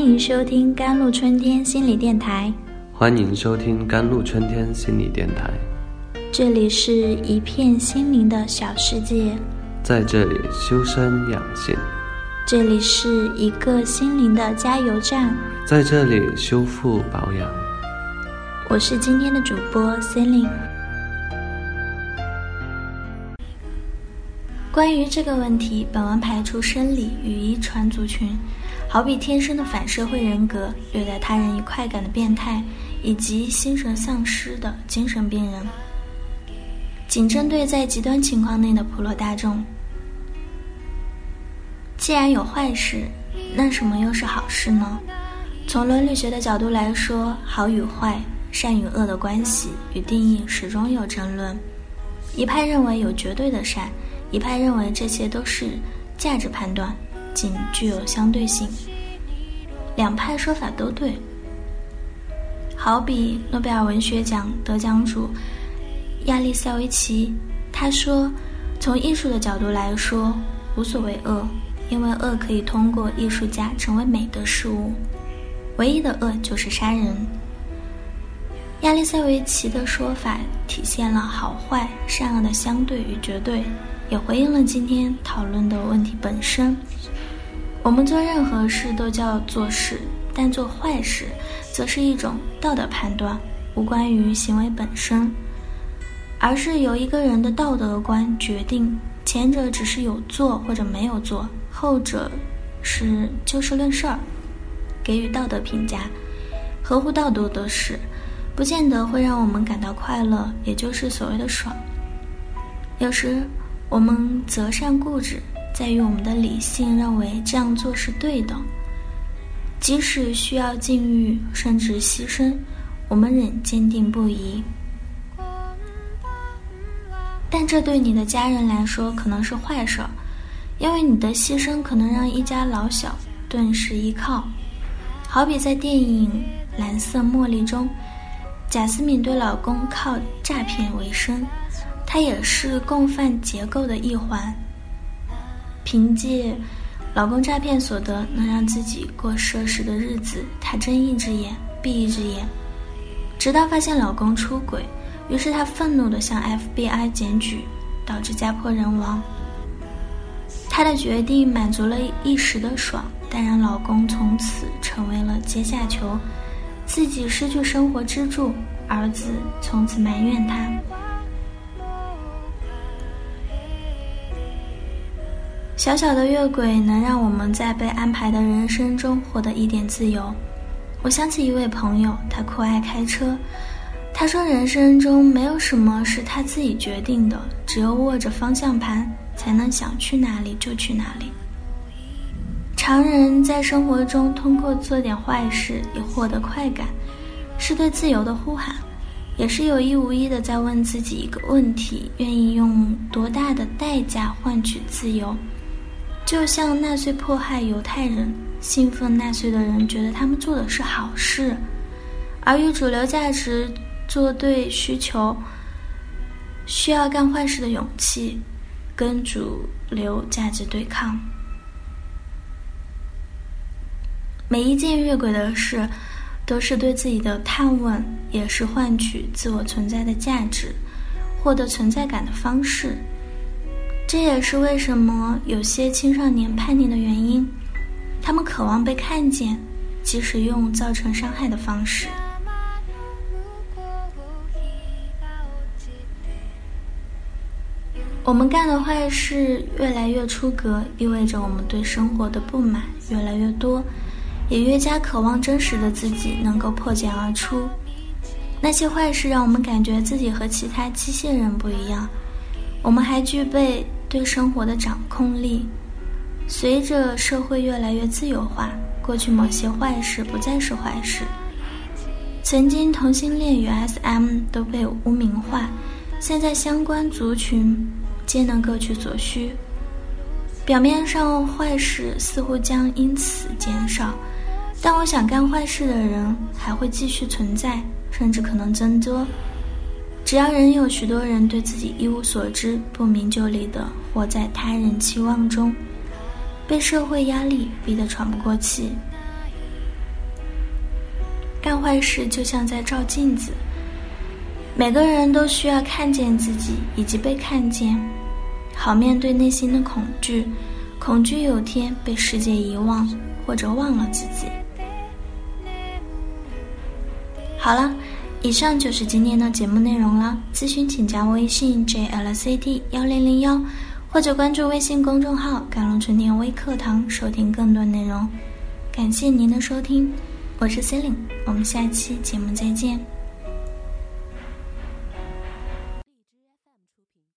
欢迎收听甘露春天心理电台。欢迎收听甘露春天心理电台。这里是一片心灵的小世界，在这里修身养性。这里是一个心灵的加油站，在这里修复保养。我是今天的主播 Celine。关于这个问题，本文排除生理与遗传族群，好比天生的反社会人格、虐待他人以快感的变态，以及心神丧失的精神病人，仅针对在极端情况内的普罗大众。既然有坏事，那什么又是好事呢？从伦理学的角度来说，好与坏、善与恶的关系与定义始终有争论。一派认为有绝对的善。一派认为这些都是价值判断，仅具有相对性。两派说法都对。好比诺贝尔文学奖得奖主亚历塞维奇，他说：“从艺术的角度来说，无所谓恶，因为恶可以通过艺术家成为美的事物。唯一的恶就是杀人。”亚历塞维奇的说法体现了好坏、善恶的相对与绝对。也回应了今天讨论的问题本身。我们做任何事都叫做事，但做坏事，则是一种道德判断，无关于行为本身，而是由一个人的道德观决定。前者只是有做或者没有做，后者是就事论事儿，给予道德评价。合乎道德的事，不见得会让我们感到快乐，也就是所谓的爽。有时。我们择善固执，在于我们的理性认为这样做是对的，即使需要禁欲甚至牺牲，我们仍坚定不移。但这对你的家人来说可能是坏事，因为你的牺牲可能让一家老小顿时依靠。好比在电影《蓝色茉莉》中，贾斯敏对老公靠诈骗为生。他也是共犯结构的一环。凭借老公诈骗所得，能让自己过奢侈的日子，她睁一只眼闭一只眼，直到发现老公出轨，于是她愤怒地向 FBI 检举，导致家破人亡。她的决定满足了一时的爽，但让老公从此成为了阶下囚，自己失去生活支柱，儿子从此埋怨她。小小的越轨能让我们在被安排的人生中获得一点自由。我想起一位朋友，他酷爱开车。他说：“人生中没有什么是他自己决定的，只有握着方向盘，才能想去哪里就去哪里。”常人在生活中通过做点坏事以获得快感，是对自由的呼喊，也是有意无意的在问自己一个问题：愿意用多大的代价换取自由？就像纳粹迫害犹太人，信奉纳粹的人觉得他们做的是好事，而与主流价值作对需求，需要干坏事的勇气，跟主流价值对抗。每一件越轨的事，都是对自己的探问，也是换取自我存在的价值，获得存在感的方式。这也是为什么有些青少年叛逆的原因，他们渴望被看见，即使用造成伤害的方式。我们干的坏事越来越出格，意味着我们对生活的不满越来越多，也越加渴望真实的自己能够破茧而出。那些坏事让我们感觉自己和其他机械人不一样，我们还具备。对生活的掌控力，随着社会越来越自由化，过去某些坏事不再是坏事。曾经同性恋与 SM 都被污名化，现在相关族群皆能各取所需。表面上坏事似乎将因此减少，但我想干坏事的人还会继续存在，甚至可能增多。只要仍有许多人对自己一无所知、不明就里的活在他人期望中，被社会压力逼得喘不过气，干坏事就像在照镜子。每个人都需要看见自己以及被看见，好面对内心的恐惧，恐惧有天被世界遗忘或者忘了自己。好了，以上就是今天的节目内容了。咨询请加微信 jlcd 幺零零幺，或者关注微信公众号“甘龙春天微课堂”收听更多内容。感谢您的收听，我是 c e l i n e 我们下期节目再见。